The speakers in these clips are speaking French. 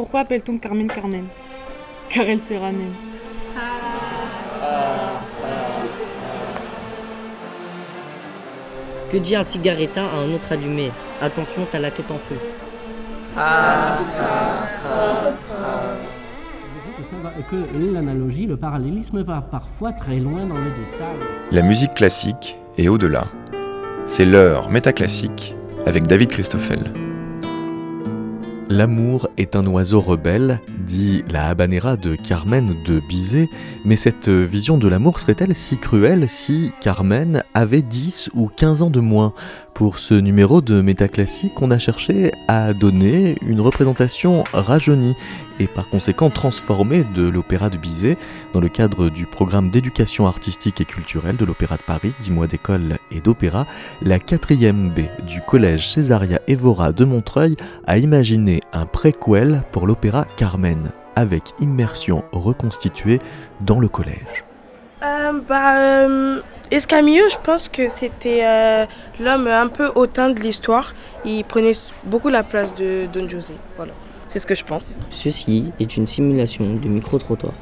Pourquoi appelle-t-on Carmen Carmen? Car elle se ramène. Que dit un cigarettin à un autre allumé? Attention, t'as la tête en feu. que l'analogie, le parallélisme va parfois très loin dans les détails. La musique classique et au-delà. C'est l'heure métaclassique avec David Christoffel. L'amour est un oiseau rebelle, dit la habanera de Carmen de Bizet, mais cette vision de l'amour serait-elle si cruelle si Carmen avait 10 ou 15 ans de moins pour ce numéro de Métaclassique, on a cherché à donner une représentation rajeunie et par conséquent transformée de l'opéra de Bizet dans le cadre du programme d'éducation artistique et culturelle de l'Opéra de Paris, 10 mois d'école et d'opéra. La 4e B du collège Césaria Evora de Montreuil a imaginé un préquel pour l'opéra Carmen avec immersion reconstituée dans le collège. Euh, bah, euh, Escamillo, je pense que c'était euh, l'homme un peu hautain de l'histoire. Il prenait beaucoup la place de Don José. Voilà, c'est ce que je pense. Ceci est une simulation de micro-trottoir.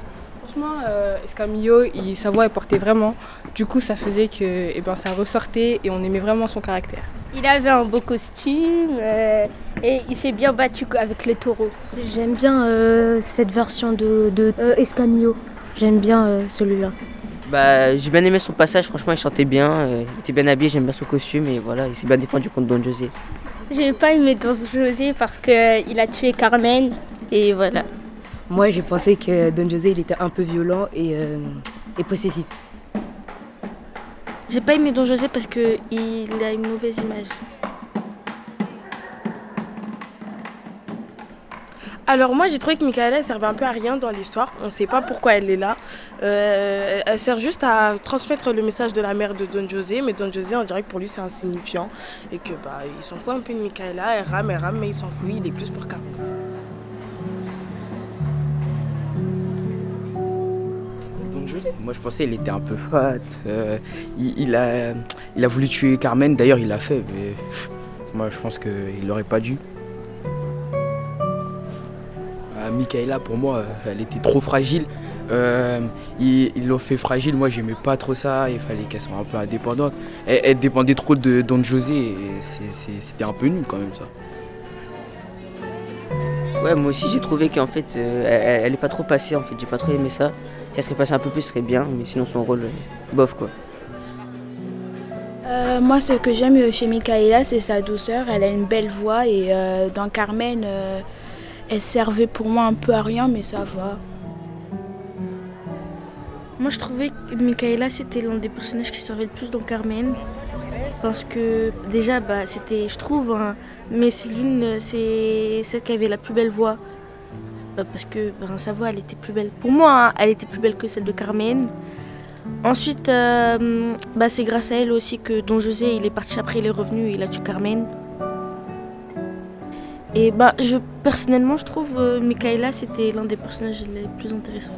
Franchement, euh, Escamillo, il, sa voix elle portait vraiment. Du coup, ça faisait que eh ben, ça ressortait et on aimait vraiment son caractère. Il avait un beau costume euh, et il s'est bien battu avec le taureau. J'aime bien euh, cette version de, de euh, Escamillo. J'aime bien euh, celui-là. Bah, j'ai bien aimé son passage, franchement, il chantait bien, euh, il était bien habillé, j'aime bien son costume et voilà, il s'est bien défendu contre Don José. J'ai pas aimé Don José parce qu'il a tué Carmen et voilà. Moi, j'ai pensé que Don José, il était un peu violent et, euh, et possessif. J'ai pas aimé Don José parce qu'il a une mauvaise image. Alors moi j'ai trouvé que Michaela elle servait un peu à rien dans l'histoire. On ne sait pas pourquoi elle est là. Euh, elle sert juste à transmettre le message de la mère de Don José, mais Don José on dirait que pour lui c'est insignifiant et que bah il s'en fout un peu de Michaela. Elle rame, elle rame, mais il s'en fout. Il est plus pour Carmen. Moi je pensais qu'il était un peu fat. euh, il, il a, il a voulu tuer Carmen, d'ailleurs il l'a fait, mais moi je pense qu'il n'aurait pas dû. Euh, Michaela, pour moi, euh, elle était trop fragile. Euh, ils l'ont fait fragile, moi j'aimais pas trop ça, il fallait qu'elle soit un peu indépendante. Elle, dépendait trop de Don José c'était un peu nul quand même ça. Ouais, moi aussi j'ai trouvé qu'en fait, elle, elle est pas trop passée en fait, j'ai pas trop aimé ça. Si elle serait passée un peu plus, ce serait bien, mais sinon son rôle, euh, bof quoi. Euh, moi, ce que j'aime chez Michaela, c'est sa douceur. Elle a une belle voix et euh, dans Carmen, euh, elle servait pour moi un peu à rien, mais ça va. Moi, je trouvais que Michaela, c'était l'un des personnages qui servait le plus dans Carmen. Parce que déjà, bah, c'était, je trouve, hein, mais c'est l'une, c'est celle qui avait la plus belle voix. Euh, parce que sa voix, elle était plus belle. Pour moi, hein, elle était plus belle que celle de Carmen. Ensuite, euh, bah, c'est grâce à elle aussi que Don José, il est parti après, il est revenu il a tué Carmen. Et bah, je, personnellement, je trouve euh, Michaela, c'était l'un des personnages les plus intéressants.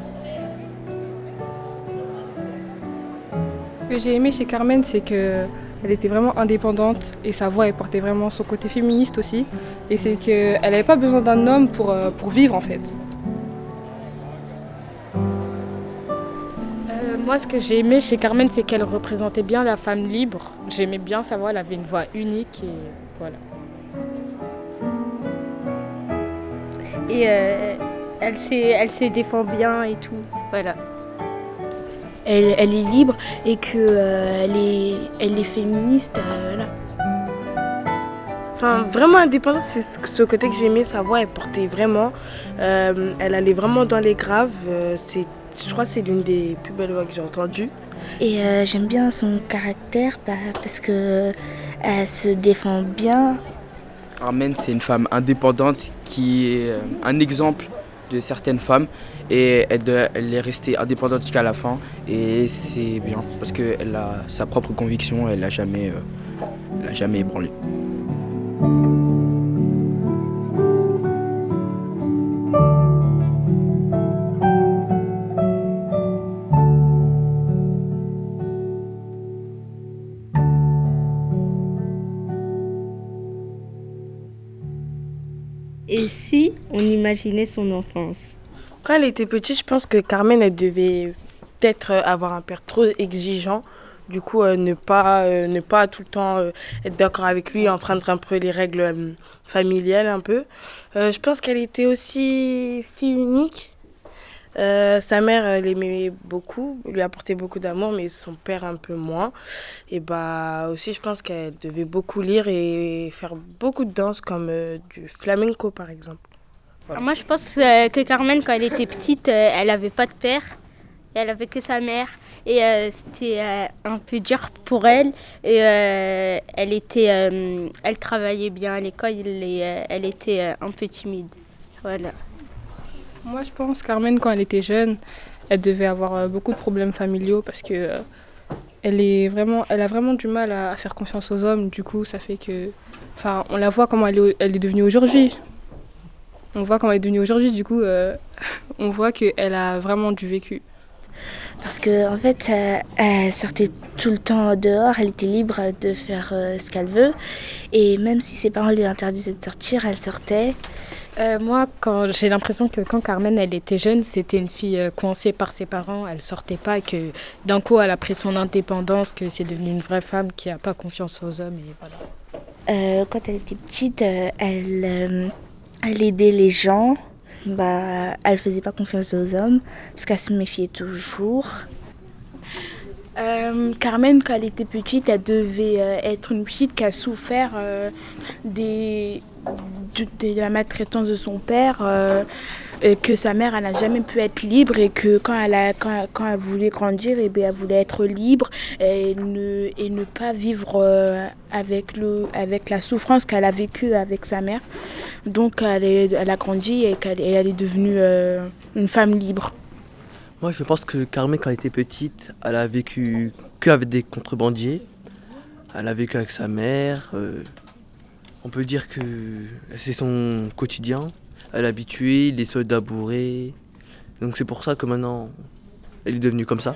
Ce que j'ai aimé chez Carmen, c'est que elle était vraiment indépendante et sa voix elle portait vraiment son côté féministe aussi. Et c'est qu'elle n'avait pas besoin d'un homme pour, euh, pour vivre en fait. Euh, moi, ce que j'ai aimé chez Carmen, c'est qu'elle représentait bien la femme libre. J'aimais bien sa voix, elle avait une voix unique et voilà. Et euh, elle s'est elle s'est défend bien et tout, voilà. Elle, elle est libre et que euh, elle, est, elle est féministe. euh, voilà. Enfin, vraiment indépendante, c'est ce, côté que j'aimais. Sa voix, elle portait vraiment. euh, elle allait vraiment dans les graves. euh, c'est, je crois que c'est l'une des plus belles voix que j'ai entendues. Et euh, j'aime bien son caractère bah, parce que elle se défend bien. Carmen, c'est une femme indépendante qui est un exemple de certaines femmes et elle, doit- elle est restée indépendante jusqu'à la fin et c'est bien parce qu'elle a sa propre conviction, elle n'a jamais, euh, jamais ébranlé. Et si on imaginait son enfance? Quand elle était petite, je pense que Carmen, elle devait peut-être avoir un père trop exigeant. Du coup, euh, ne, pas, euh, ne pas tout le temps euh, être d'accord avec lui, enfreindre un peu les règles euh, familiales un peu. Euh, je pense qu'elle était aussi fille unique. Euh, sa mère l'aimait beaucoup, lui apportait beaucoup d'amour, mais son père un peu moins. Et bah aussi, je pense qu'elle devait beaucoup lire et faire beaucoup de danse, comme euh, du flamenco par exemple. Voilà. Moi, je pense euh, que Carmen, quand elle était petite, euh, elle n'avait pas de père. Elle avait que sa mère. Et euh, c'était euh, un peu dur pour elle. Et euh, elle, était, elle travaillait bien à l'école et elle était un peu timide. Voilà. Moi, je pense Carmen, quand elle était jeune, elle devait avoir beaucoup de problèmes familiaux parce que elle est vraiment, elle a vraiment du mal à, à faire confiance aux hommes. Du coup, ça fait que, enfin, on la voit comment elle est, elle est devenue aujourd'hui. On voit comment elle est devenue aujourd'hui. Du coup, euh, on voit qu'elle a vraiment du vécu. Parce que en fait, euh, elle sortait tout le temps dehors, elle était libre de faire euh, ce qu'elle veut. Et même si ses parents lui interdisaient de sortir, elle sortait. Euh, moi, quand j'ai l'impression que quand Carmen elle était jeune, c'était une fille euh, coincée par ses parents, elle sortait pas, et que d'un coup elle a pris son indépendance, que c'est devenu une vraie femme qui a pas confiance aux hommes et voilà. Euh, quand elle était petite, euh, elle, euh, elle aidait les gens. Bah, elle faisait pas confiance aux hommes parce qu'elle se méfiait toujours. Euh, Carmen, quand elle était petite, elle devait euh, être une petite qui a souffert euh, des, de, la maltraitance de son père, euh, et que sa mère elle n'a jamais pu être libre et que quand elle, a, quand, quand elle voulait grandir, et bien, elle voulait être libre et ne, et ne pas vivre avec, le, avec la souffrance qu'elle a vécue avec sa mère. Donc elle, elle a grandi et, qu'elle- et elle est devenue une femme libre. Moi, je pense que Carmen, quand elle était petite, elle a vécu qu'avec des contrebandiers. Elle a vécu avec sa mère. euh, on peut dire que c'est son quotidien. Elle est habituée, les soldats bourrés. Donc c'est pour ça que maintenant, elle est devenue comme ça.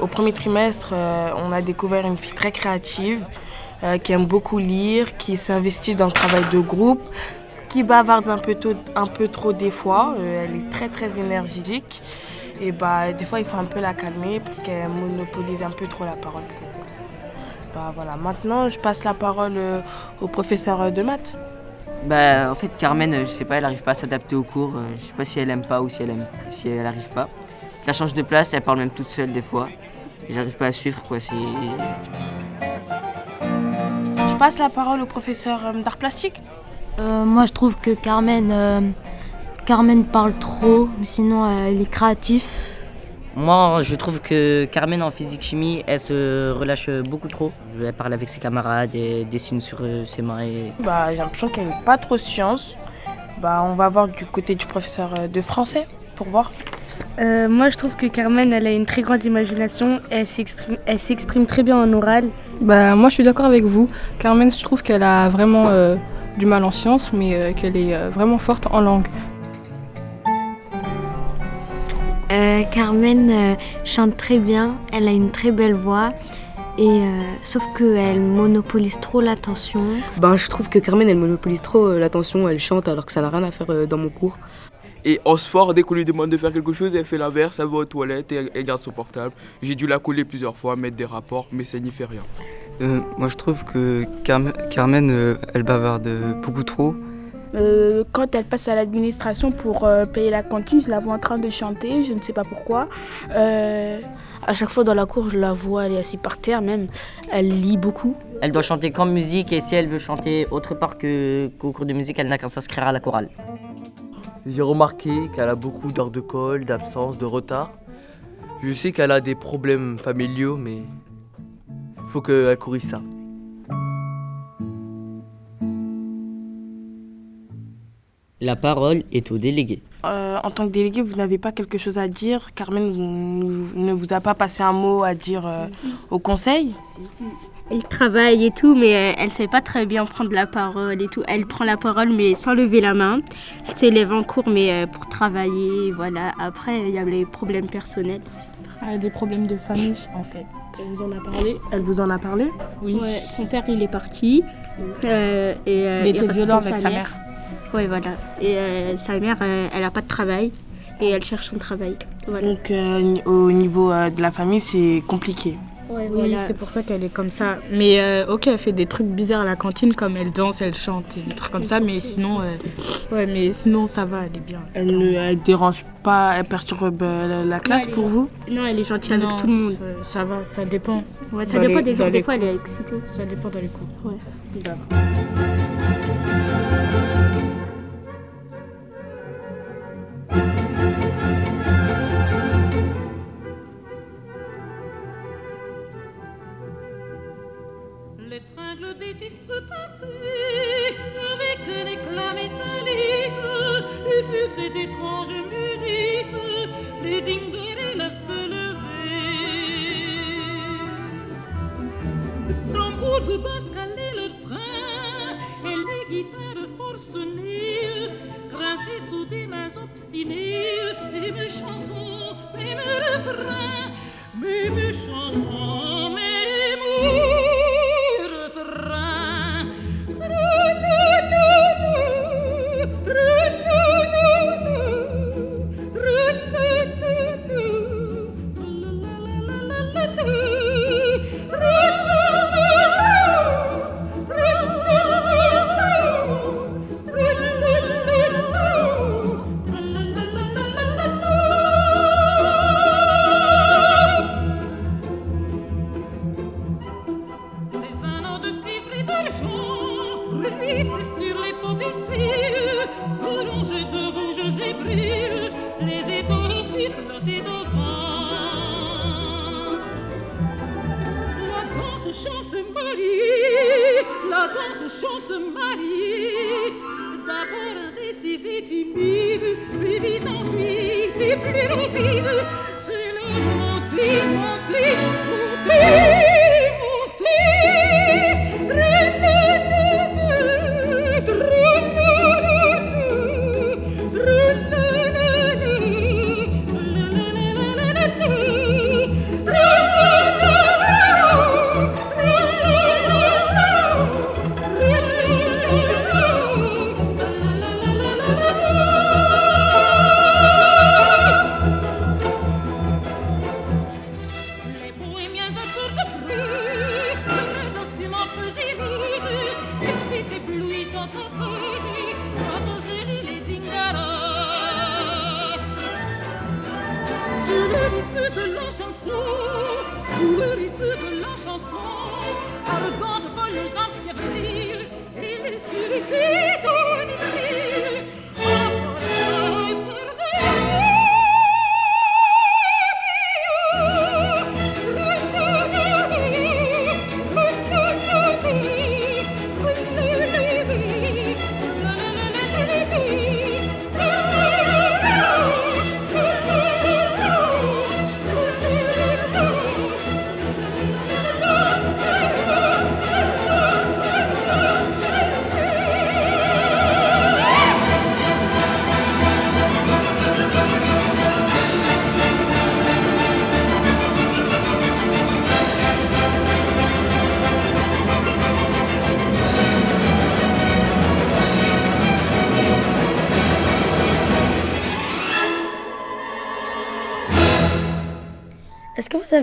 Au premier trimestre, euh, on a découvert une fille très créative, euh, qui aime beaucoup lire, qui s'investit dans le travail de groupe, qui bavarde un peu, un peu trop des fois. Euh, elle est très très énergique. Et bah, des fois, il faut un peu la calmer parce qu'elle monopolise un peu trop la parole. Bah, voilà. Maintenant, je passe la parole euh, au professeur de maths. Bah, en fait, Carmen, je sais pas, elle arrive pas à s'adapter au cours. Je sais pas si elle aime pas ou si elle aime, si elle arrive pas. Elle change de place, elle parle même toute seule des fois. J'arrive pas à suivre, quoi. Je passe la parole au professeur euh, d'art plastique. Euh, moi, je trouve que Carmen, euh, Carmen parle trop, mais sinon, euh, elle est créative. Moi, je trouve que Carmen en physique-chimie, elle se relâche beaucoup trop. Elle parle avec ses camarades et dessine sur ses mains. Et... Bah, j'ai l'impression qu'elle n'est pas trop science. Bah, on va voir du côté du professeur de français pour voir. Euh, moi, je trouve que Carmen, elle a une très grande imagination. Elle s'exprime, elle s'exprime très bien en oral. Bah, moi, je suis d'accord avec vous. Carmen, je trouve qu'elle a vraiment euh, du mal en sciences, mais euh, qu'elle est euh, vraiment forte en langue. Euh, Carmen euh, chante très bien, elle a une très belle voix, et euh, sauf qu'elle monopolise trop l'attention. Ben, je trouve que Carmen, elle monopolise trop l'attention, elle chante alors que ça n'a rien à faire dans mon cours. Et en sport, dès qu'on lui demande de faire quelque chose, elle fait l'inverse, elle va aux toilettes et elle, garde son portable. J'ai dû la coller plusieurs fois, mettre des rapports, mais ça n'y fait rien. Euh, moi, je trouve que Carmen, Carmen, euh, elle bavarde beaucoup trop. Euh, quand elle passe à l'administration pour euh, payer la cantine, je la vois en train de chanter, je ne sais pas pourquoi. Euh, À chaque fois dans la cour, je la vois, elle est assise par terre même. Elle lit beaucoup. Elle doit chanter qu'en musique et si elle veut chanter autre part que- qu'au cours de musique, elle n'a qu'à s'inscrire à la chorale. J'ai remarqué qu'elle a beaucoup d'heures de colle, d'absence, de retard. Je sais qu'elle a des problèmes familiaux, mais faut qu'elle corrige ça. La parole est au délégué. Euh, en tant que délégué, vous n'avez pas quelque chose à dire? Carmen vous- ne vous a pas passé un mot à dire euh, au conseil? Elle travaille et tout, mais euh, elle sait pas très bien prendre la parole et tout. Elle prend la parole, mais sans lever la main. Elle se lève en cours, mais euh, pour travailler, voilà. Après, il y a les problèmes personnels. Elle a des problèmes de famille, en fait. Elle vous en a parlé? Elle vous en a parlé? Oui. Ouais, son père, il est parti. euh, et, euh, Il était violent sa avec sa mère. Oui, voilà. Et euh, sa mère, euh, elle n'a pas de travail. Et elle cherche un travail. Voilà. Donc euh, au niveau euh, de la famille, c'est compliqué. Ouais, Oui, voilà. c'est pour ça qu'elle est comme ça. Mais euh, ok, elle fait des trucs bizarres à la cantine, comme elle danse, elle chante, et des trucs comme ça. Mais sinon, euh, ouais, mais sinon ça va, elle est bien. Elle ne elle dérange pas, elle perturbe euh, la, la classe pour vous? Non, elle est gentille avec tout le monde. Ça, ça va, ça dépend. Ouais, ça Dans dépend les- des jours. Des fois, elle est excitée. Ça dépend dans les cours. Ouais. Des sous des mains obstinées. Mes chansons, mes refrains, mes chansons,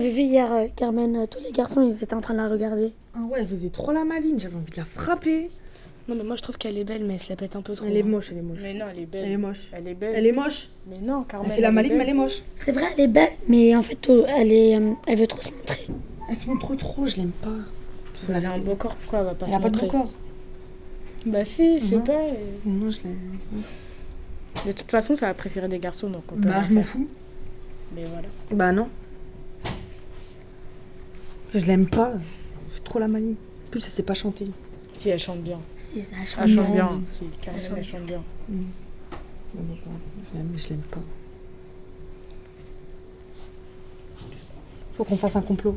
Avez vu hier, euh, Carmen, euh, tous les garçons, ils étaient en train de la regarder Ah ouais, elle faisait trop la maline, j'avais envie de la frapper. Non, mais moi je trouve qu'elle est belle, mais elle se la pète un peu trop. Elle est moche, elle est moche. Mais non, elle est belle. Elle est moche. Elle est belle. Elle est moche. Mais non, Carmen. Elle fait la maline, mais elle est moche. C'est vrai, elle est belle, mais en fait, euh, elle, est, euh, elle veut trop se montrer. Elle se montre trop, je l'aime pas. Elle a un beau corps, pourquoi elle va pas Elle se a pas de montrer beau corps. Bah si, je sais pas. Non, je l'aime. De toute façon, ça va préférer des garçons, donc on peut Bah, je m'en fous. Mais voilà. Bah non. Je l'aime pas. Je trop la maline. En plus, elle sait pas chanter. Si elle chante bien. Si, ça Elle chante chante bien. bien. Si, Elle chante elle chante bien. Mm. Mais je l'aime, mais je l'aime pas. Faut qu'on fasse un complot.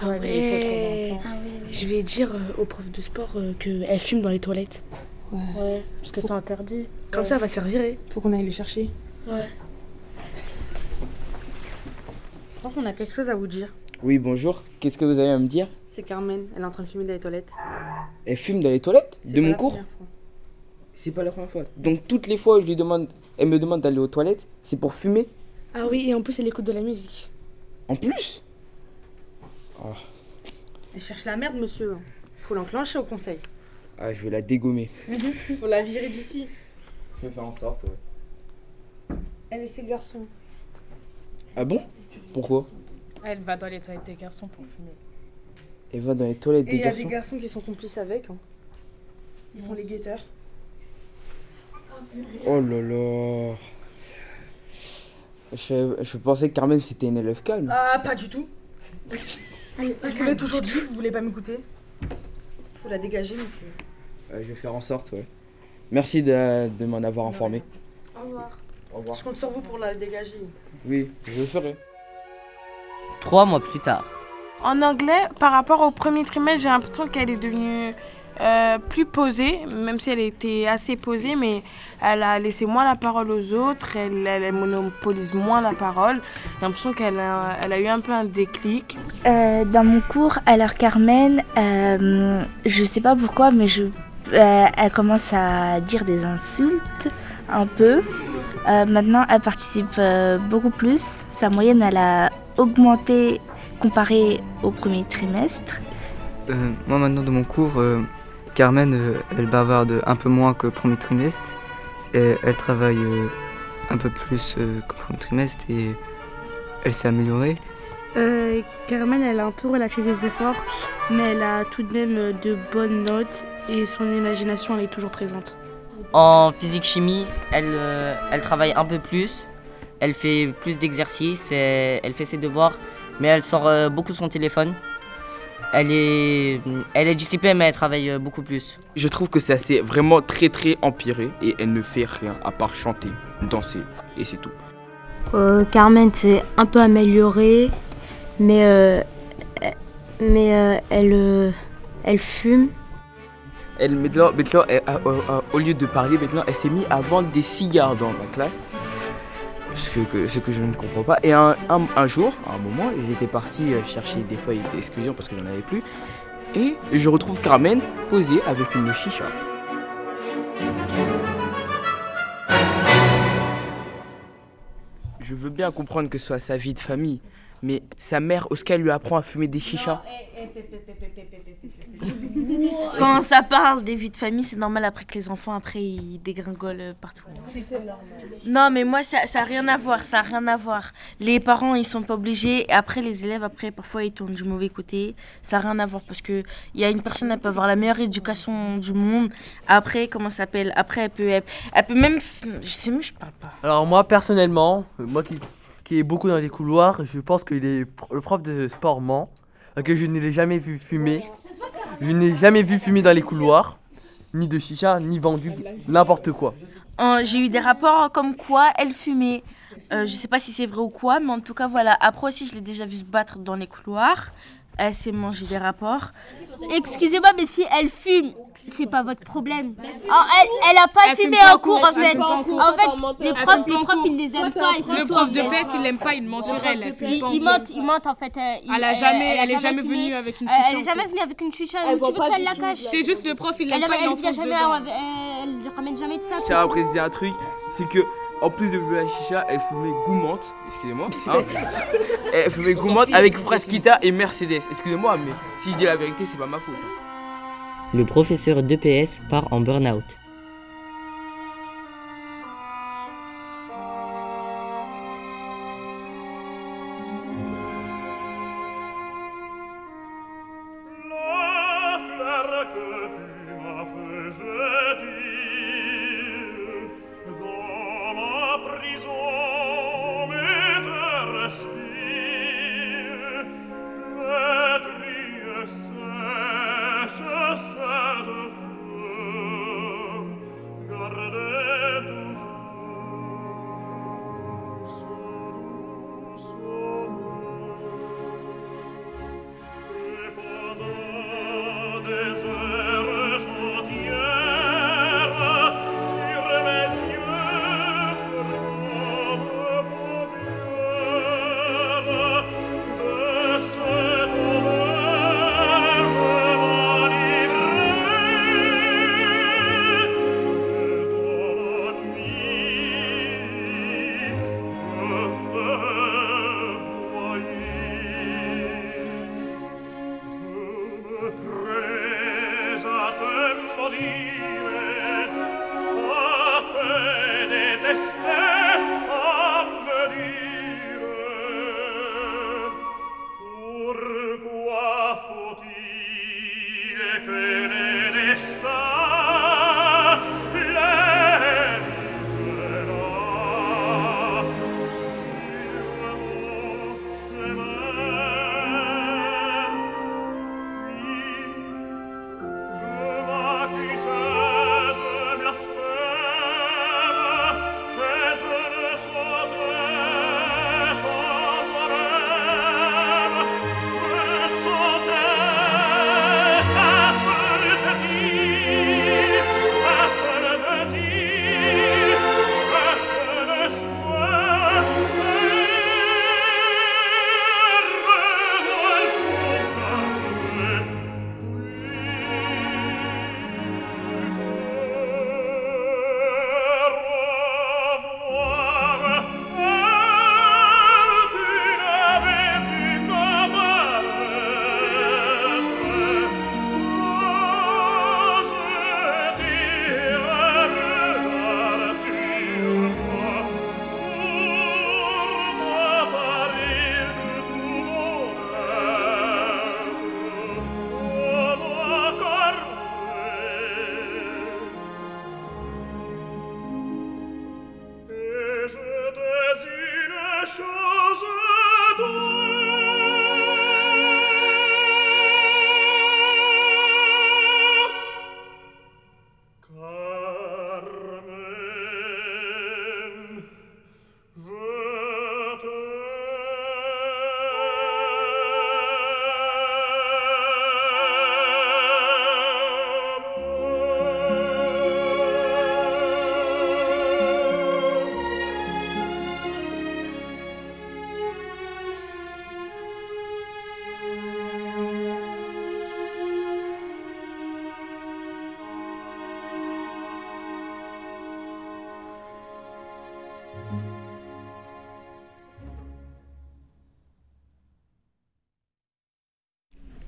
Ah Ouais, mais il faut trouver ouais. un plan. Ah oui, oui. Je vais dire euh, au prof de sport euh, qu'elle fume dans les toilettes. Ouais. Ouais, parce que c'est interdit. Comme ça, elle va se virer. Faut qu'on aille les chercher. Ouais. prof, on a quelque chose à vous dire. Oui, bonjour. Qu'est-ce que vous avez à me dire? C'est Carmen, elle est en train de fumer dans les toilettes. Elle fume dans les toilettes C'est De pas mon la cours? première fois. C'est pas la première fois. Donc toutes les fois où je lui demande, elle me demande d'aller aux toilettes, c'est pour fumer? Ah oui, et en plus, elle écoute de la musique. En plus? Ah, Elle cherche la merde, monsieur. Faut l'enclencher au conseil. ah, je vais la dégommer. Faut la virer d'ici. Je vais faire en sorte, ouais. Elle et ses garçons. Ah bon? Pourquoi? Elle va dans les toilettes des garçons pour fumer. Elle va dans les toilettes Et des il y a garçons des garçons qui sont complices avec. hein. Ils font les guetteurs. Oh là là je, je pensais que Carmen c'était une élève calme. Ah, pas du tout. Je vous l'ai toujours dit, vous voulez pas m'écouter? Faut la dégager, monsieur. Euh, je vais faire en sorte, ouais. Merci de, de m'en avoir informé. Au revoir. Au revoir. Je compte sur vous pour la dégager. Oui, je le ferai. Trois mois plus tard. En anglais, par rapport au premier trimestre, j'ai l'impression qu'elle est devenue euh, plus posée, même si elle était assez posée, mais elle a laissé moins la parole aux autres, elle, elle- elle monopolise moins la parole. J'ai l'impression qu'elle a, elle a eu un peu un déclic. Euh, dans mon cours, alors Carmen, euh, je sais pas pourquoi, mais je, euh, elle commence à dire des insultes un peu. Euh, maintenant, elle participe euh, beaucoup plus. Sa moyenne, elle a augmenté comparé au premier trimestre. Euh, moi maintenant dans mon cours, euh, Carmen, euh, elle bavarde un peu moins que premier trimestre. Et elle travaille euh, un peu plus euh, que premier trimestre et elle s'est améliorée. Euh, Carmen, elle a un peu relâché ses efforts, mais elle a tout de même de bonnes notes et son imagination, elle est toujours présente. En physique-chimie, elle, euh, elle travaille un peu plus. Elle fait plus d'exercices, elle fait ses devoirs, mais elle sort euh, beaucoup son téléphone. Elle est, elle est disciplinée, mais elle travaille euh, beaucoup plus. Je trouve que ça s'est vraiment très très empiré et elle ne fait rien à part chanter, danser et c'est tout. Euh, Carmen s'est un peu améliorée, mais, euh, mais euh, elle, euh, elle fume. Elle, maintenant, maintenant, elle- au lieu de parler, maintenant, elle s'est mise à vendre des cigares dans ma classe. Ce que, je ne comprends pas. Et un, jour, à un moment, j'étais parti euh, chercher des feuilles d'exclusion parce que j'en avais plus. Et je retrouve Carmen posée avec une chicha. Je veux bien comprendre que ce soit sa vie de famille, mais sa mère, Oscar lui apprend à fumer des chichas. Quand ça parle des vies de famille, c'est normal après que les enfants, après, ils dégringolent euh, partout. Non, mais moi, ça n'a rien à voir, ça n'a rien à voir. Les parents, ils sont pas obligés. Et après, les élèves, après, parfois, ils tournent du mauvais côté. Ça n'a rien à voir parce que il y a une personne, elle peut avoir la meilleure éducation du monde. Après, comment ça s'appelle? Après, elle peut, elle, elle peut même... Je sais même, je parle pas. Alors moi personnellement, moi qui, qui est beaucoup dans les couloirs, je pense que les le prof de sport ment, que je ne l'ai jamais vu fumer. Je n'ai jamais vu fumer dans les couloirs, ni de chicha, ni vendu n'importe quoi. Euh, J'ai eu des rapports comme quoi elle fumait. Euh, je sais pas si c'est vrai ou quoi, mais en tout cas, voilà. Après aussi, je l'ai déjà vu se battre dans les couloirs. Elle s'est mangé des rapports. Excusez-moi, mais si elle fume, c'est pas votre problème. Oh, elle, elle a pas Elle fumé en cours, en fait. en cours. En fait, les profs, les profs, ils les aiment pas. Le prof de fait. PS, il l'aime pas, il ment sur elle. Il, mente, il mente en fait. euh, Elle a jamais- elle est jamais venue avec une chicha Elle est jamais venue avec une chicha. Elle Tu veux pas qu'elle la cache C'est juste le prof, il l'aime pas, il elle enfonce vient jamais, dedans. elle ramène jamais de ça. Je tiens à préciser un truc, c'est que en plus de la chicha, elle fumait goumante, excusez-moi, hein. elle fumait goumante avec Frasquita et Mercedes. Excusez-moi, mais si je dis la vérité, c'est pas ma faute. Le professeur d'EPS part en burn-out.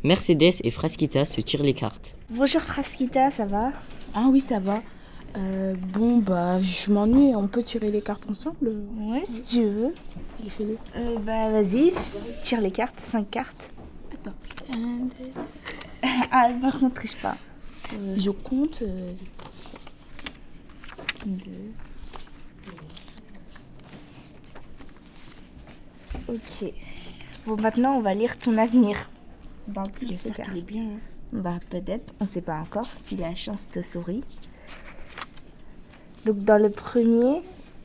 Mercedes et Frasquita se tirent les cartes. Bonjour Frasquita, ça va? Ah oui, ça va. Euh, bon, bah, je m'ennuie. On peut tirer les cartes ensemble? Ouais, si tu veux. Fais-le. Euh, bah vas-y, tire les cartes, 5 cartes. Attends. Ah, par contre, triche pas. Euh, je compte. euh, Deux. Ok. Bon, maintenant, on va lire ton avenir. Dans plus de cartes. qu'il est bien. hein. Bah, peut-être. On sait pas encore si la chance te sourit. Donc, dans le premier,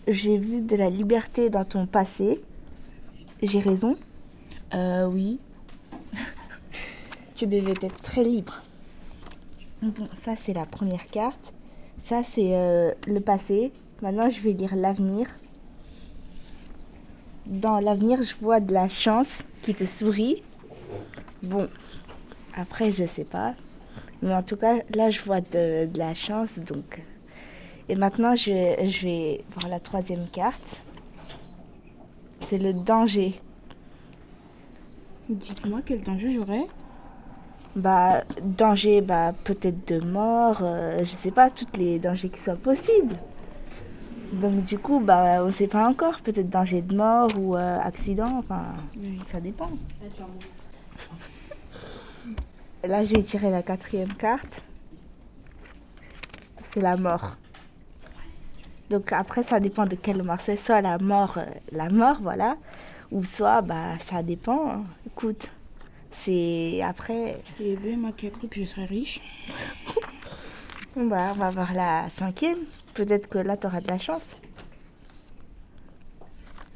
j'ai vu de la liberté dans ton passé. J'ai raison? Euh, oui. Tu devais être très libre. Bon, ça, c'est la première carte. Ça, c'est euh, le passé. Maintenant, je vais lire l'avenir. Dans l'avenir, je vois de la chance qui te sourit. Bon, après, je sais pas. Mais en tout cas, là, je vois de, de la chance. Donc. Et maintenant, je, vais- je vais voir la troisième carte. C'est le danger. Dites-moi quel danger j'aurais. Bah, danger, bah, peut-être de mort, euh, je sais pas, tous les dangers qui soient possibles. Donc, du coup, bah, on sait pas encore, peut-être danger de mort ou euh, accident, enfin, ça dépend. Là, je vais tirer la quatrième carte. C'est la mort. Donc, après, ça dépend de quelle mort c'est. Soit la mort, euh, la mort, voilà. Ou soit, bah, ça dépend. hein. Écoute, c'est après. Et bien, moi qui ai cru que je serais riche. Bon, bah, on va voir la cinquième. Peut-être que là, tu auras de la chance.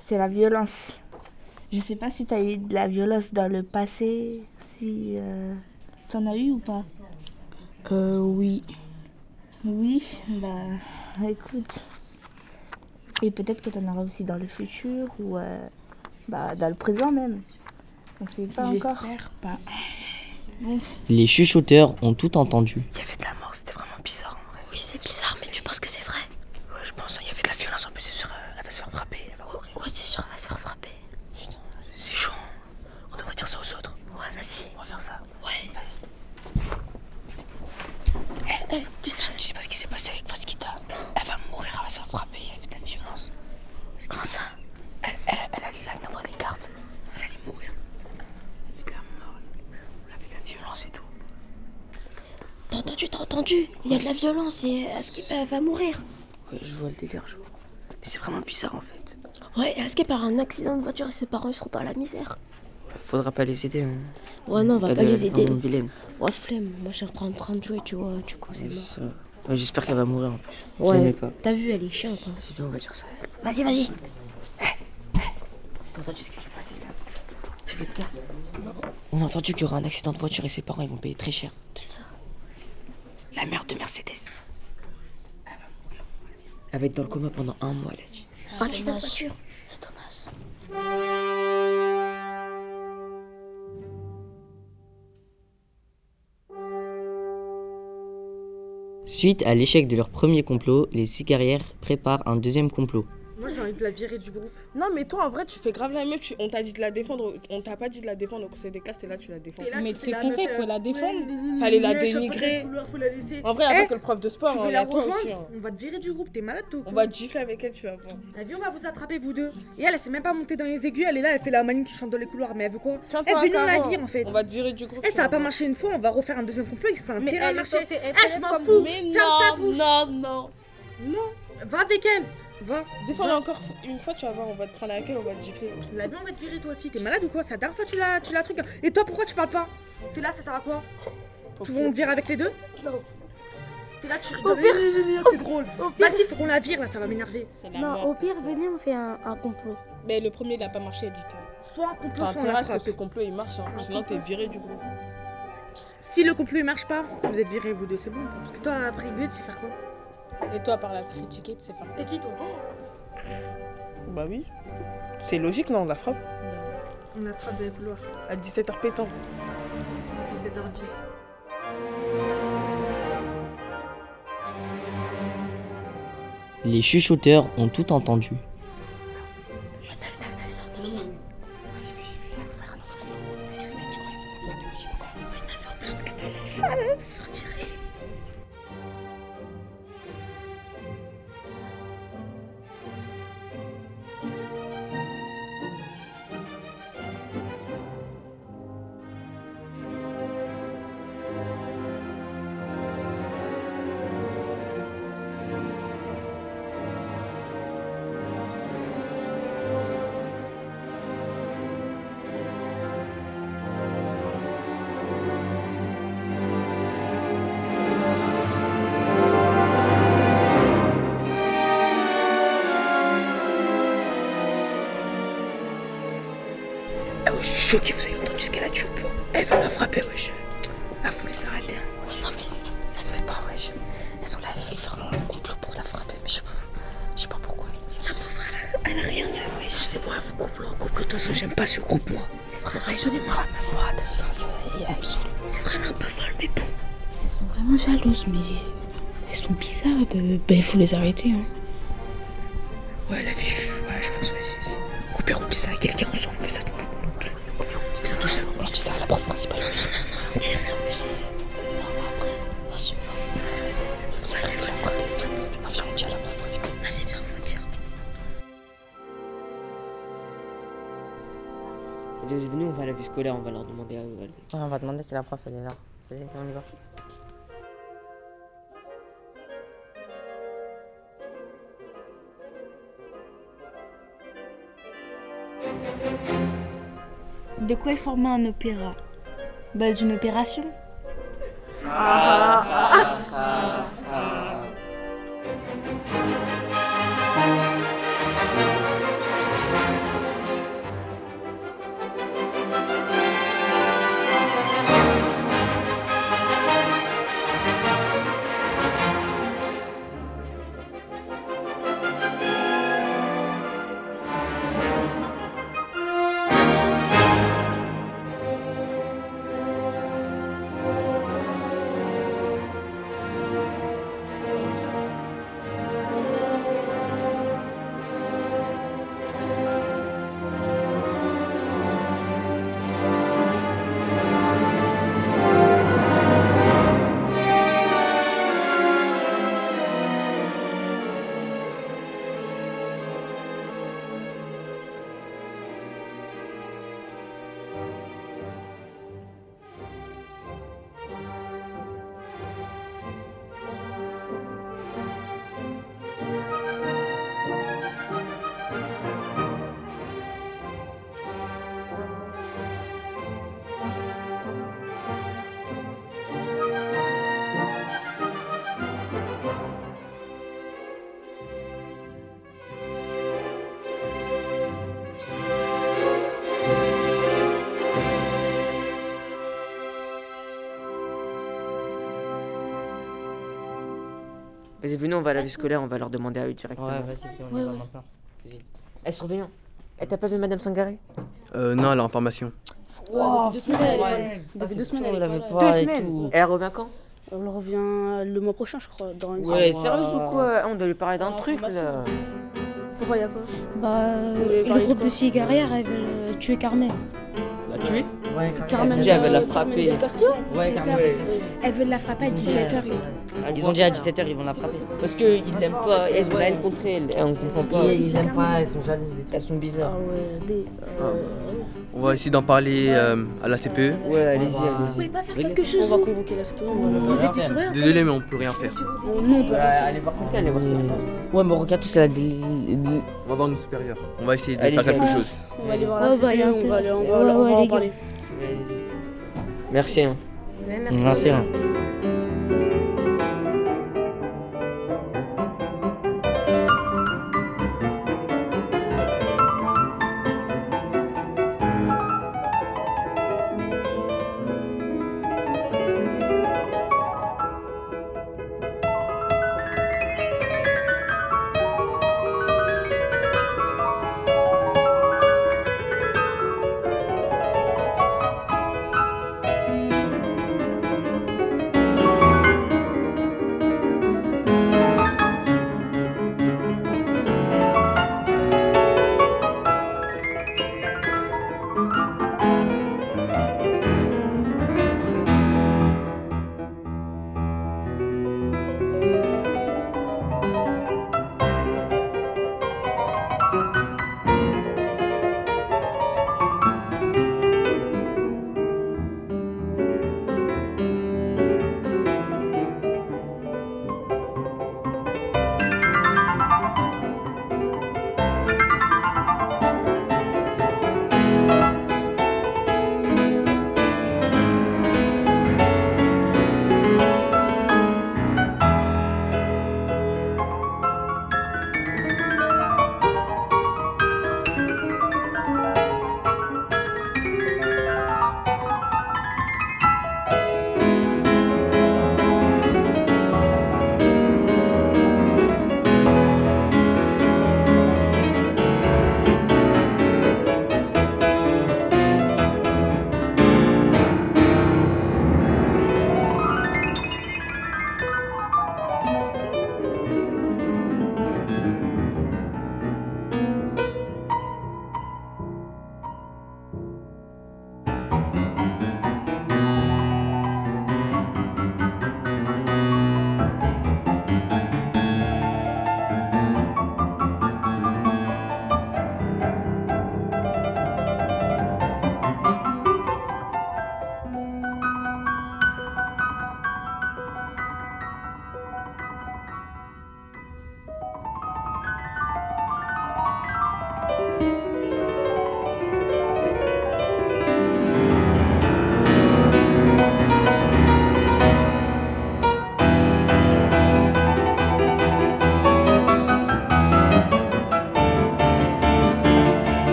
C'est la violence. Je sais pas si tu as eu de la violence dans le passé, si euh, tu en as eu ou pas? Euh, oui. Oui, bah, écoute. Et peut-être que tu en auras aussi dans le futur ou euh, bah, dans le présent même. On sait pas encore. J'espère pas. Les chuchoteurs ont tout entendu. Il y avait de la mort, c'était vraiment bizarre en vrai. Oui, c'est bizarre, mais tu penses que c'est vrai Ouais, je pense. Il y avait de la violence en plus, c'est sûr, euh, elle va se faire frapper. Elle va mourir. Ouais, c'est sûr, elle va se faire frapper. Putain, c'est chaud. On devrait dire ça aux autres. Ouais, vas-y. On va faire ça. Ouais. Eh, eh, tu c'est tout. T'as entendu, entendu Il y a de la violence et Askip elle va mourir. Ouais, je vois le délire, je vois. Mais c'est vraiment bizarre en fait. Ouais, Askip a un accident de voiture et ses parents ils seront dans la misère. Faudra pas les aider. Hein. Ouais, non, on va pas est les aider. vilaine. Ouais, flemme. Moi, je suis en train de jouer, tu vois. Du coup, c'est mort. Ouais, J'espère qu'elle va mourir en plus. Ouais. pas. T'as vu, elle est chiante. hein. On va dire ça. Vas-y, vas-y. T'as entendu ce qui s'est passé là? Je vais te dire. On a entendu qu'il y aura un accident de voiture et ses parents ils vont payer très cher. Qui ça La mère de Mercedes. Elle va mourir. Elle va être dans le coma pendant un mois, elle a dit. Voiture. C'est dommage. Suite à l'échec de leur premier complot, les six guerrières préparent un deuxième complot. Envie de la virer du groupe. Non mais toi en vrai tu fais grave la meuf, tu- on t'a dit de la défendre, on t'a pas dit de la défendre au conseil des classes, t'es là tu la défends. Mais c'est conseil, faut la défendre. Fallait la dénigrer. faut la laisser. En vrai, il y a Eh, pas que le prof de sport. Tu hein, la rejoindre aussi. On va te virer du groupe, t'es malade toi. On va te gifler avec elle, tu vas voir. La vie, on va vous attraper vous deux. Et elle, elle s'est même pas montée dans les aigus, elle est là, elle fait la manie qui chante dans les couloirs. Mais elle veut quoi? Elle veut nous la Caro, vire en fait. On va te virer du groupe. Eh, tu ça va pas marcher une fois, on va refaire un deuxième complot, ça a Mais intérêt à elle est marcher. Eh, je m'en fous. Mais Ferme ta non, bouche. non, non. Non. Va avec elle. Va. Défends-la Va. encore une fois, tu vas voir, on va te prendre avec elle, on va te gifler. La vie, on va te virer toi aussi. T'es malade ou quoi C'est la dernière fois que tu la, tu la truc. Et toi, pourquoi tu parles pas? T'es là, ça sert à quoi? Tu veux on te vire avec les deux? T'es là, tu rigoles. Au pire- C'est drôle. Vas-y, faut qu'on la vire là, ça va m'énerver. Non, au pire, venez, on fait un, un complot. Mais le premier, il a pas marché du tout. Soit un complot, soit on la à que ce complot il marche, hein. sinon t'es viré du groupe. Si le complot il marche pas, vous êtes virés vous deux, c'est bon. Parce que toi, après Good, c'est faire quoi? Et toi, par la critiquer, tu sais faire T'es qui toi? Bah oui. C'est logique, non, on la frappe. On attrape dans les couloirs. À 17h pétante. 17h10. Les chuchoteurs ont tout entendu. Choqué, vous avez entendu ce qu'elle a dit ou pas Elle va la frapper, wesh. Ah, faut les arrêter. Ouais, non, mais ça se fait pas, wesh. Elles sont là, elles font un complot pour la frapper, mais je sais pas, je sais pas pourquoi. La pauvre, elle a, elle a rien fait, wesh. C'est bon, elle vous complot en complot. De toute façon, j'aime pas ce groupe, moi. C'est vrai, Ça, j'en ai marre, moi. T'as vu ça, ça. C'est vrai, elle est un peu folle, mais bon. Elles sont vraiment jalouses, mais elles sont bizarres. De... Ben, il faut les arrêter. Hein. c'est la prof, elle est là. Vas-y, on y va. De quoi est formé un opéra? Bah d'une opération. Ah, ah, ah, Vas-y, venez, on va à la vie scolaire, on va leur demander à eux directement. Ouais, vas-y, viens, on y Ouais, va ouais. maintenant. Vas-y. Eh, surveillant, eh, t'as pas vu Madame Sangaré? Euh, non, elle est en formation. Wow, depuis deux semaines, elle est ouais. pas- Ah, depuis c'est deux semaines, elle est pas là. Deux semaines. Elle revient quand? Elle revient le mois prochain, je crois. Dans une Ouais, sérieuse ou quoi? On doit lui parler d'un truc là. Pourquoi y a quoi? Bah, voulez le groupe de cigarettes, elles veulent euh, tuer Carmen. La tuer? Ouais, Carmen, elle veut la euh, frapper. Carmen Del Castillo Ouais, 17 Carmen. heures. Elle veut la frapper à 17h. Ils ont dit à 17h, ils vont la frapper. Parce qu'ils l'aiment pas, elles ont la haine contre elle, et on comprend pas. Ils l'aiment pas, elles sont jalouses et tout. Elles sont bizarres. Ah, On va essayer d'en parler euh, à la CPE. Ouais, allez-y, allez-y. Vous pouvez pas faire quelque chose On va convoquer la CPE. Vous êtes Désolé, mais on peut rien faire. Nous, on peut rien allez voir quelqu'un, allez voir quelqu'un. Ouais, mais regarde tous, elle a des. On va voir nos supérieurs. On va essayer de faire quelque chose. On va aller voir la bah, y a CPE, on va aller en parler. Vas-y. Merci. Hein. Merci.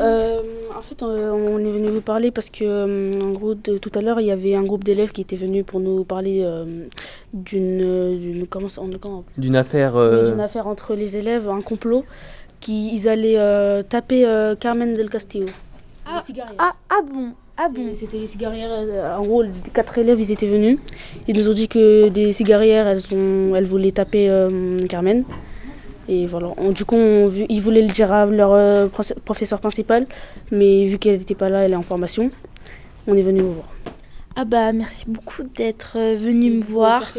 Euh, en fait, euh, on est venu vous parler parce que, euh, en gros, de- tout à l'heure, il y avait un groupe d'élèves qui était venu pour nous parler euh, d'une, d'une, affaire. Euh, d'une affaire entre les élèves, un complot, qui ils allaient euh, taper euh, Carmen del Castillo. Ah, ah, ah bon Ah bon C'était les cigarières. En gros, les quatre élèves, ils étaient venus. Ils nous ont dit que des cigarières, elles, sont, elles voulaient taper euh, Carmen. Et voilà. On- du coup, on ils voulaient le dire à leur euh, prof- professeur principal. Mais vu qu'elle n'était pas là, elle est en formation. On est venu vous voir. Ah bah merci beaucoup d'être euh, venu me voir.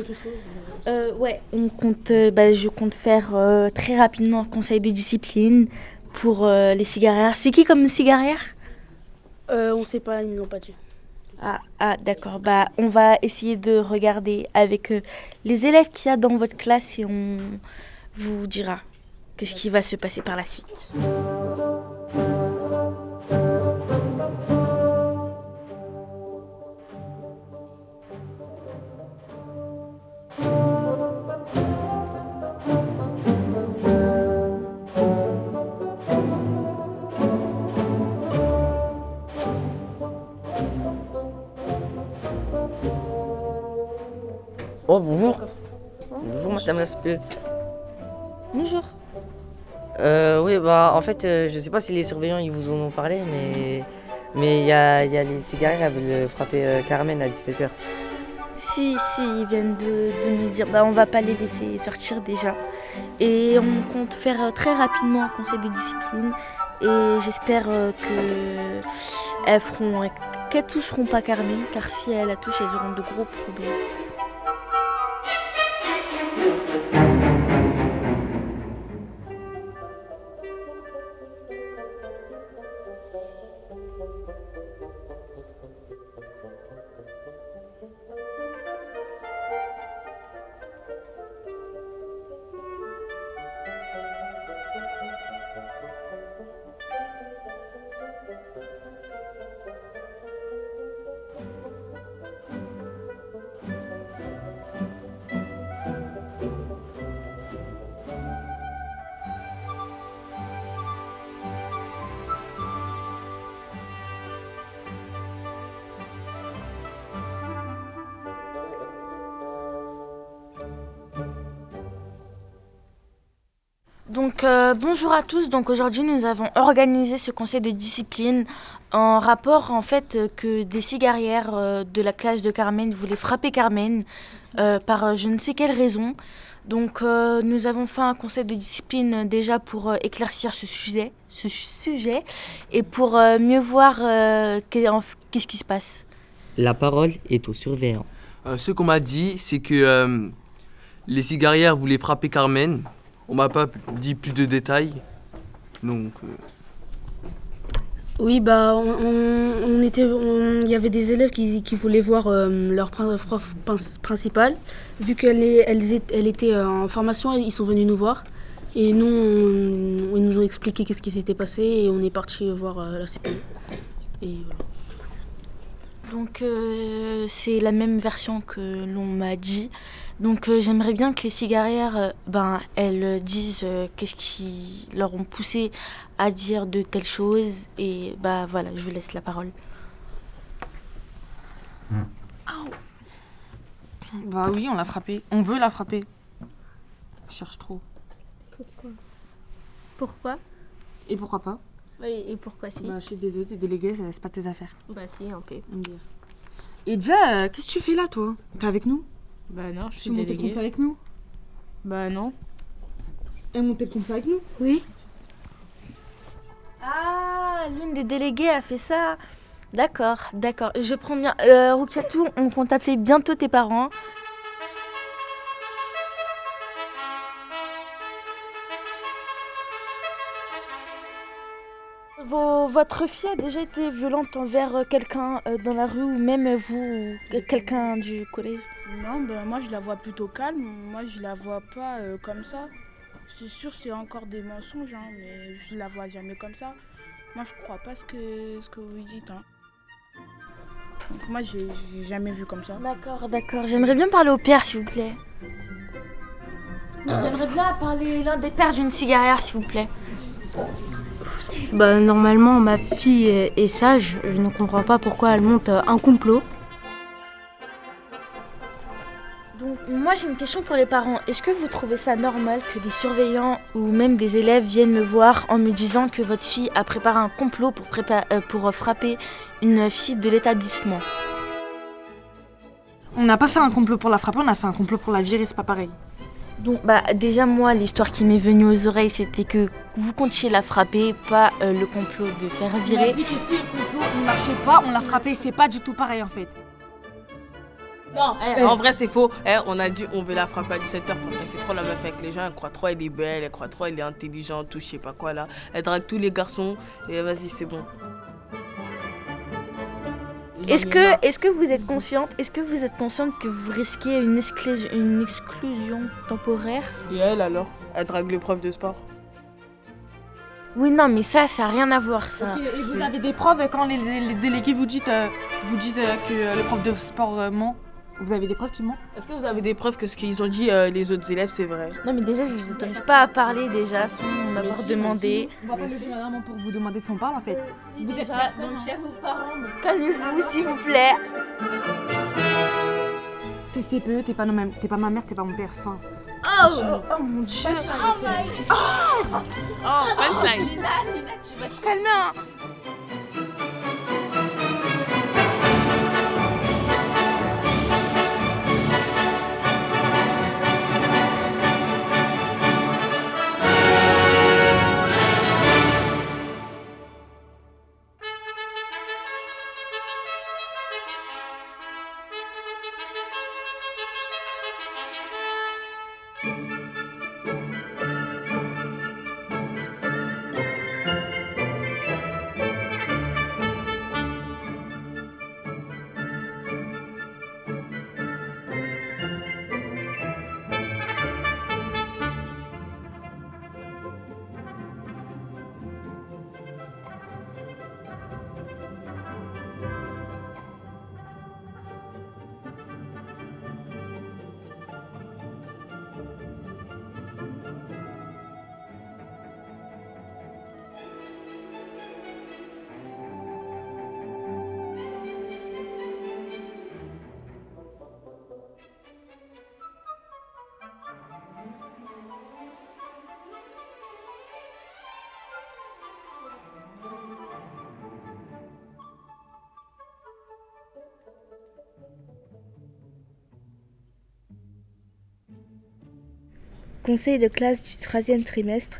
Euh, ouais, on compte, euh, bah, je compte faire euh, très rapidement un conseil de discipline pour les cigarières. C'est qui comme cigarière euh, On sait pas, ils ne l'ont pas dit. Ah, ah d'accord, bah on va essayer de regarder avec les élèves qu'il y a dans votre classe et on vous dira. qu'est-ce qui va se passer par la suite. Oh bonjour. Bonjour madame Laspeux. Bonjour. Euh, oui, bah en fait, euh, je sais pas si les surveillants ils vous en ont parlé, mais mais il y a, y a les cigarettes, elles veulent frapper euh, Carmen à 17h. Si, si, ils viennent de, de nous dire, bah, on va pas les laisser sortir déjà. Et on compte faire euh, très rapidement un conseil de discipline. Et j'espère euh, que elles feront, qu'elles toucheront pas Carmen, car si elles la touchent, elles auront de gros problèmes. Donc euh, bonjour à tous. Donc aujourd'hui nous avons organisé ce conseil de discipline en rapport en fait euh, que des cigarières euh, de la classe de Carmen voulaient frapper Carmen euh, par je ne sais quelle raison. Donc euh, nous avons fait un conseil de discipline déjà pour euh, éclaircir ce sujet, ce sujet et pour euh, mieux voir euh, qu'est-ce qui se passe. La parole est au surveillant. Euh, ce qu'on m'a dit, c'est que euh, les cigarières voulaient frapper Carmen. On m'a pas dit plus de détails. Donc, euh, Oui, bah, on, était, on- il y avait des élèves qui, qui voulaient voir euh, leur prof prin- principal. Vu qu'elle elle était euh, en formation, ils sont venus nous voir. Et nous, on- ils nous ont expliqué qu'est-ce qui s'était passé et on est parti voir euh, la CPE. Et voilà. Donc euh, c'est la même version que l'on m'a dit. Donc euh, j'aimerais bien que les cigarières, euh, ben, elles euh, disent euh, qu'est-ce qui leur ont poussé à dire de telles choses. Et bah voilà, je vous laisse la parole. Bah oui, on l'a frappé. On veut la frapper. Je cherche trop. Pourquoi? Pourquoi? Et pourquoi pas? Oui, et pourquoi si? Bah je suis désolée, t'es déléguée, c'est pas tes affaires. Bah si, un peu. Et déjà, euh, qu'est-ce que tu fais là, toi? T'es avec nous? Bah non, je suis Tu montais le déléguée. avec nous? Bah non. Elle montait le complot avec nous? Oui. Ah, l'une des déléguées a fait ça. D'accord, d'accord. Je prends bien. Euh, on compte appeler bientôt tes parents. Vos- votre fille a déjà été violente envers euh, quelqu'un euh, dans la rue ou même vous, ou quelqu'un du collège? Non, ben moi je la vois plutôt calme. Moi je la vois pas euh, comme ça. C'est sûr, c'est encore des mensonges, hein, mais je la vois jamais comme ça. Moi je crois pas ce que, ce que vous dites. Hein. Donc moi j'ai jamais vu comme ça. D'accord, d'accord. J'aimerais bien parler au père, s'il vous plaît. J'aimerais bien parler l'un des pères d'une cigarière, s'il vous plaît. Bah, normalement, ma fille est, sage. Je ne comprends pas pourquoi elle monte euh, un complot. Donc, moi j'ai une question pour les parents. Est-ce que vous trouvez ça normal que des surveillants ou même des élèves viennent me voir en me disant que votre fille a préparé un complot pour, prépa- euh, pour euh, frapper une fille de l'établissement? On n'a pas fait un complot pour la frapper, on a fait un complot pour la virer, c'est pas pareil. Donc, bah, déjà, moi, l'histoire qui m'est venue aux oreilles, c'était que vous comptiez la frapper, pas euh, le complot de faire On a virer. dit que si le complot il marchait pas, on l'a frappé, c'est pas du tout pareil en fait. Non, eh, Eh. en vrai c'est faux. Eh, on a dit on veut la frapper à 17h parce qu'elle fait trop la meuf avec les gens. Elle croit trop elle est belle, elle croit trop elle est intelligente ou je sais pas quoi là. Elle drague tous les garçons et vas-y c'est bon. Est-ce que, est que vous êtes consciente Est-ce que vous êtes consciente que vous risquez une, exclus- une exclusion temporaire? Et elle alors? Elle drague le prof de sport. Oui, non, mais ça, ça n'a rien à voir, ça. Et vous avez des preuves quand les, les- les délégués vous, dites, euh, vous disent euh, que euh, le prof de sport euh, ment? Vous avez des preuves qui mentent? Est-ce que vous avez des preuves que ce qu'ils ont dit euh, les autres élèves, c'est vrai? Non, mais déjà, je vous autorise pas à parler, déjà, sans m'avoir demandé. On va pas lever madame pour vous demander si on parle en fait. vous êtes déjà, personne, donc, hein. chers vos parents, calmez-vous, s'il vous plaît. T'es CPE, t'es pas, pas ma mère, t'es pas mon père. Fin. Oh, oh mon dieu. Oh my Oh, punchline. Lina, Lina, tu vas te calmer. hein. Conseil de classe du troisième trimestre.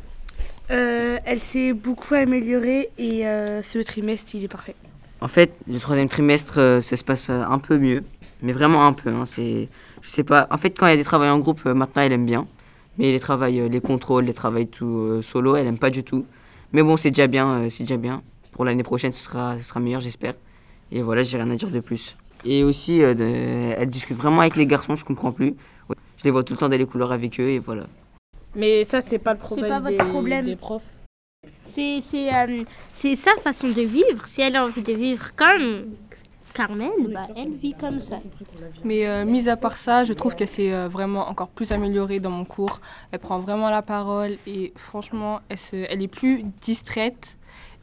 Euh, elle s'est beaucoup améliorée et euh, ce trimestre, il est parfait. En fait, le troisième trimestre, euh, ça se passe un peu mieux, mais vraiment un peu. hein, c'est, je sais pas. En fait, quand il y a des travaux en groupe, maintenant, elle aime bien. Mais les travails, les contrôles, les travails tout euh, solo, elle aime pas du tout. Mais bon, c'est déjà bien, euh, c'est déjà bien. Pour l'année prochaine, ce sera, ce sera meilleur, j'espère. Et voilà, j'ai rien à dire de plus. Et aussi, euh, elle discute vraiment avec les garçons, je comprends plus. Je les vois tout le temps dans les couleurs avec eux, et voilà. Mais ça, c'est pas le problème, pas votre des, problème. des profs. C'est c'est, euh, c'est sa façon de vivre. Si elle a envie de vivre comme Carmen, bah, elle vit comme ça. Mais euh, mis à part ça, je trouve qu'elle s'est euh, vraiment encore plus améliorée dans mon cours. Elle prend vraiment la parole et franchement, elle, se- elle est plus distraite.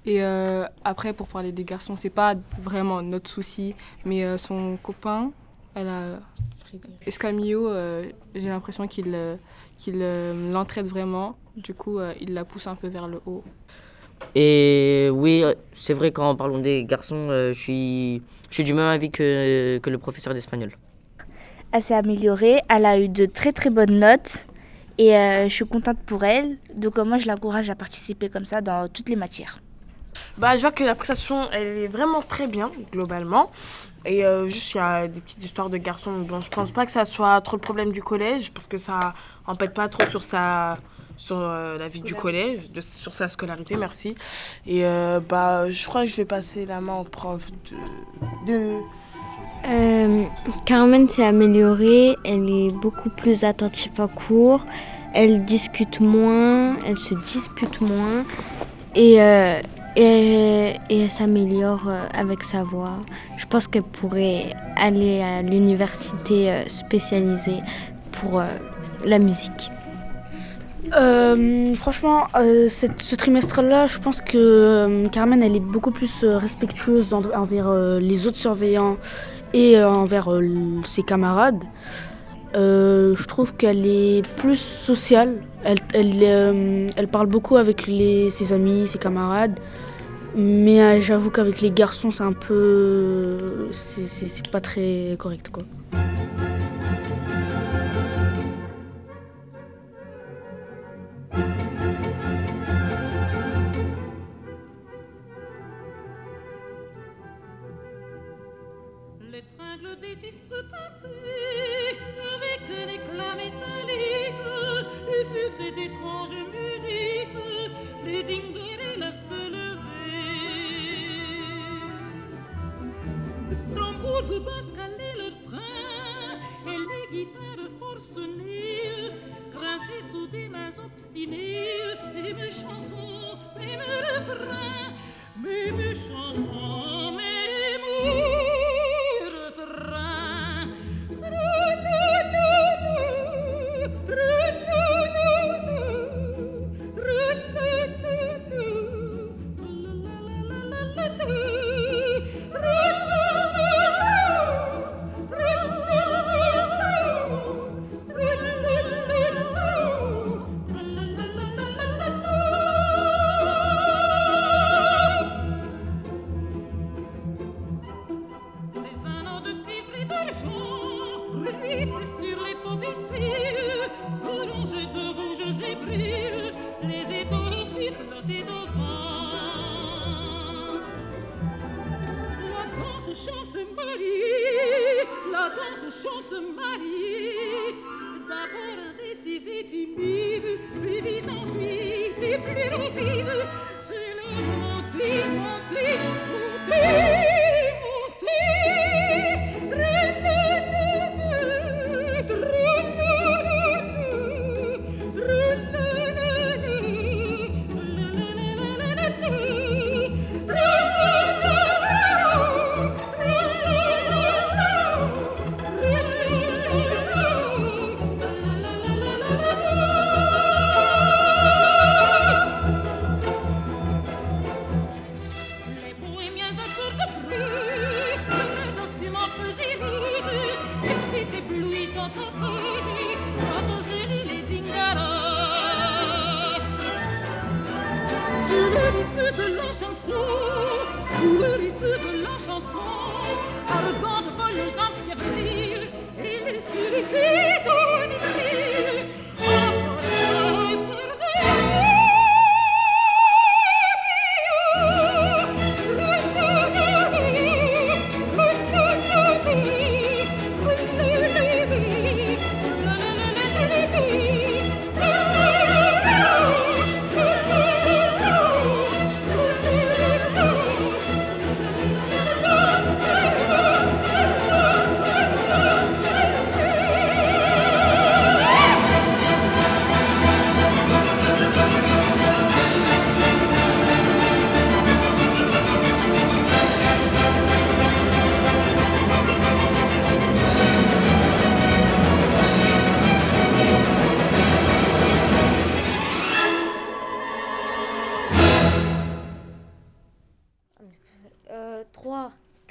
Et euh, après, pour parler des garçons, c'est pas vraiment notre souci, mais euh, son copain, elle a Escamillo, euh, j'ai l'impression qu'il euh, qu'il euh, l'entraide vraiment. Du coup, euh, il la pousse un peu vers le haut. Et oui, euh, c'est vrai, quand parlons des garçons, euh, je suis, je suis du même avis que, que le professeur d'espagnol. Elle s'est améliorée, elle a eu de très très bonnes notes et euh, je suis contente pour elle. Donc euh, moi je l'encourage à participer comme ça dans toutes les matières. Bah, je vois que la prestation, elle est vraiment très bien, globalement. Et euh, juste, il y a des petites histoires de garçons dont je pense pas que ça soit trop le problème du collège, parce que ça empête pas trop sur sa sur euh, la vie du collège, de- sur sa scolarité, merci. Et euh, bah, je crois que je vais passer la main au prof de... de... Euh, Carmen s'est améliorée, elle est beaucoup plus attentive en cours, elle discute moins, elle se dispute moins et, euh, et, elle s'améliore euh, avec sa voix. Je pense qu'elle pourrait aller à l'université euh, spécialisée pour euh, la musique. Franchement, ce trimestre-là, je pense que Carmen, elle est beaucoup plus respectueuse en- envers les autres surveillants et envers ses camarades. Euh, je trouve qu'elle est plus sociale. Elle, elle, euh, elle parle beaucoup avec les, ses amis, ses camarades. Mais euh, j'avoue qu'avec les garçons, c'est un peu. C'est pas très correct, quoi. Marie, la danse chante se marie. D'abord indécise et timide, puis ensuite et plus rapide. C'est le monter, monter, monter,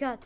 4.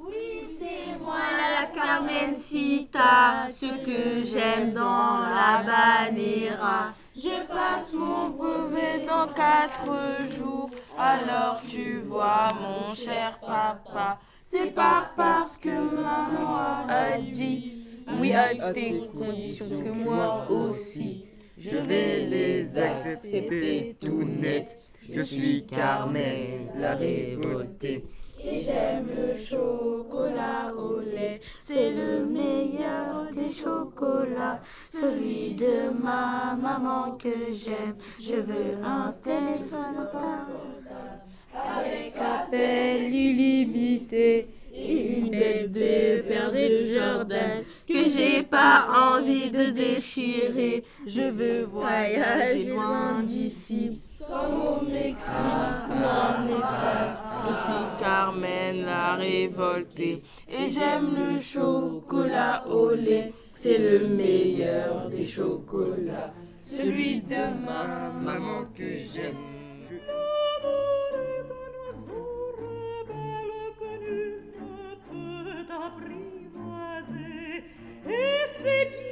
Oui, c'est moi la Carmencita, ce que j'aime dans la banera. Je passe mon brevet dans quatre jours, alors tu vois mon cher papa. C'est pas parce que maman a dit oui à tes conditions que moi aussi. Je vais les accepter tout net. Je suis Carmen, la révoltée. Et j'aime le chocolat au lait, c'est le meilleur des chocolats, celui de ma maman que j'aime. Je veux un téléphone avec appel illimité et une belle de paire de jardin que j'ai pas envie de déchirer. Je veux voyager loin d'ici. Comme au Mexique ou en Espagne. Je suis Carmen la révoltée et j'aime le chocolat au lait. C'est le meilleur des chocolats, celui de ma maman que j'aime. Et c'est bien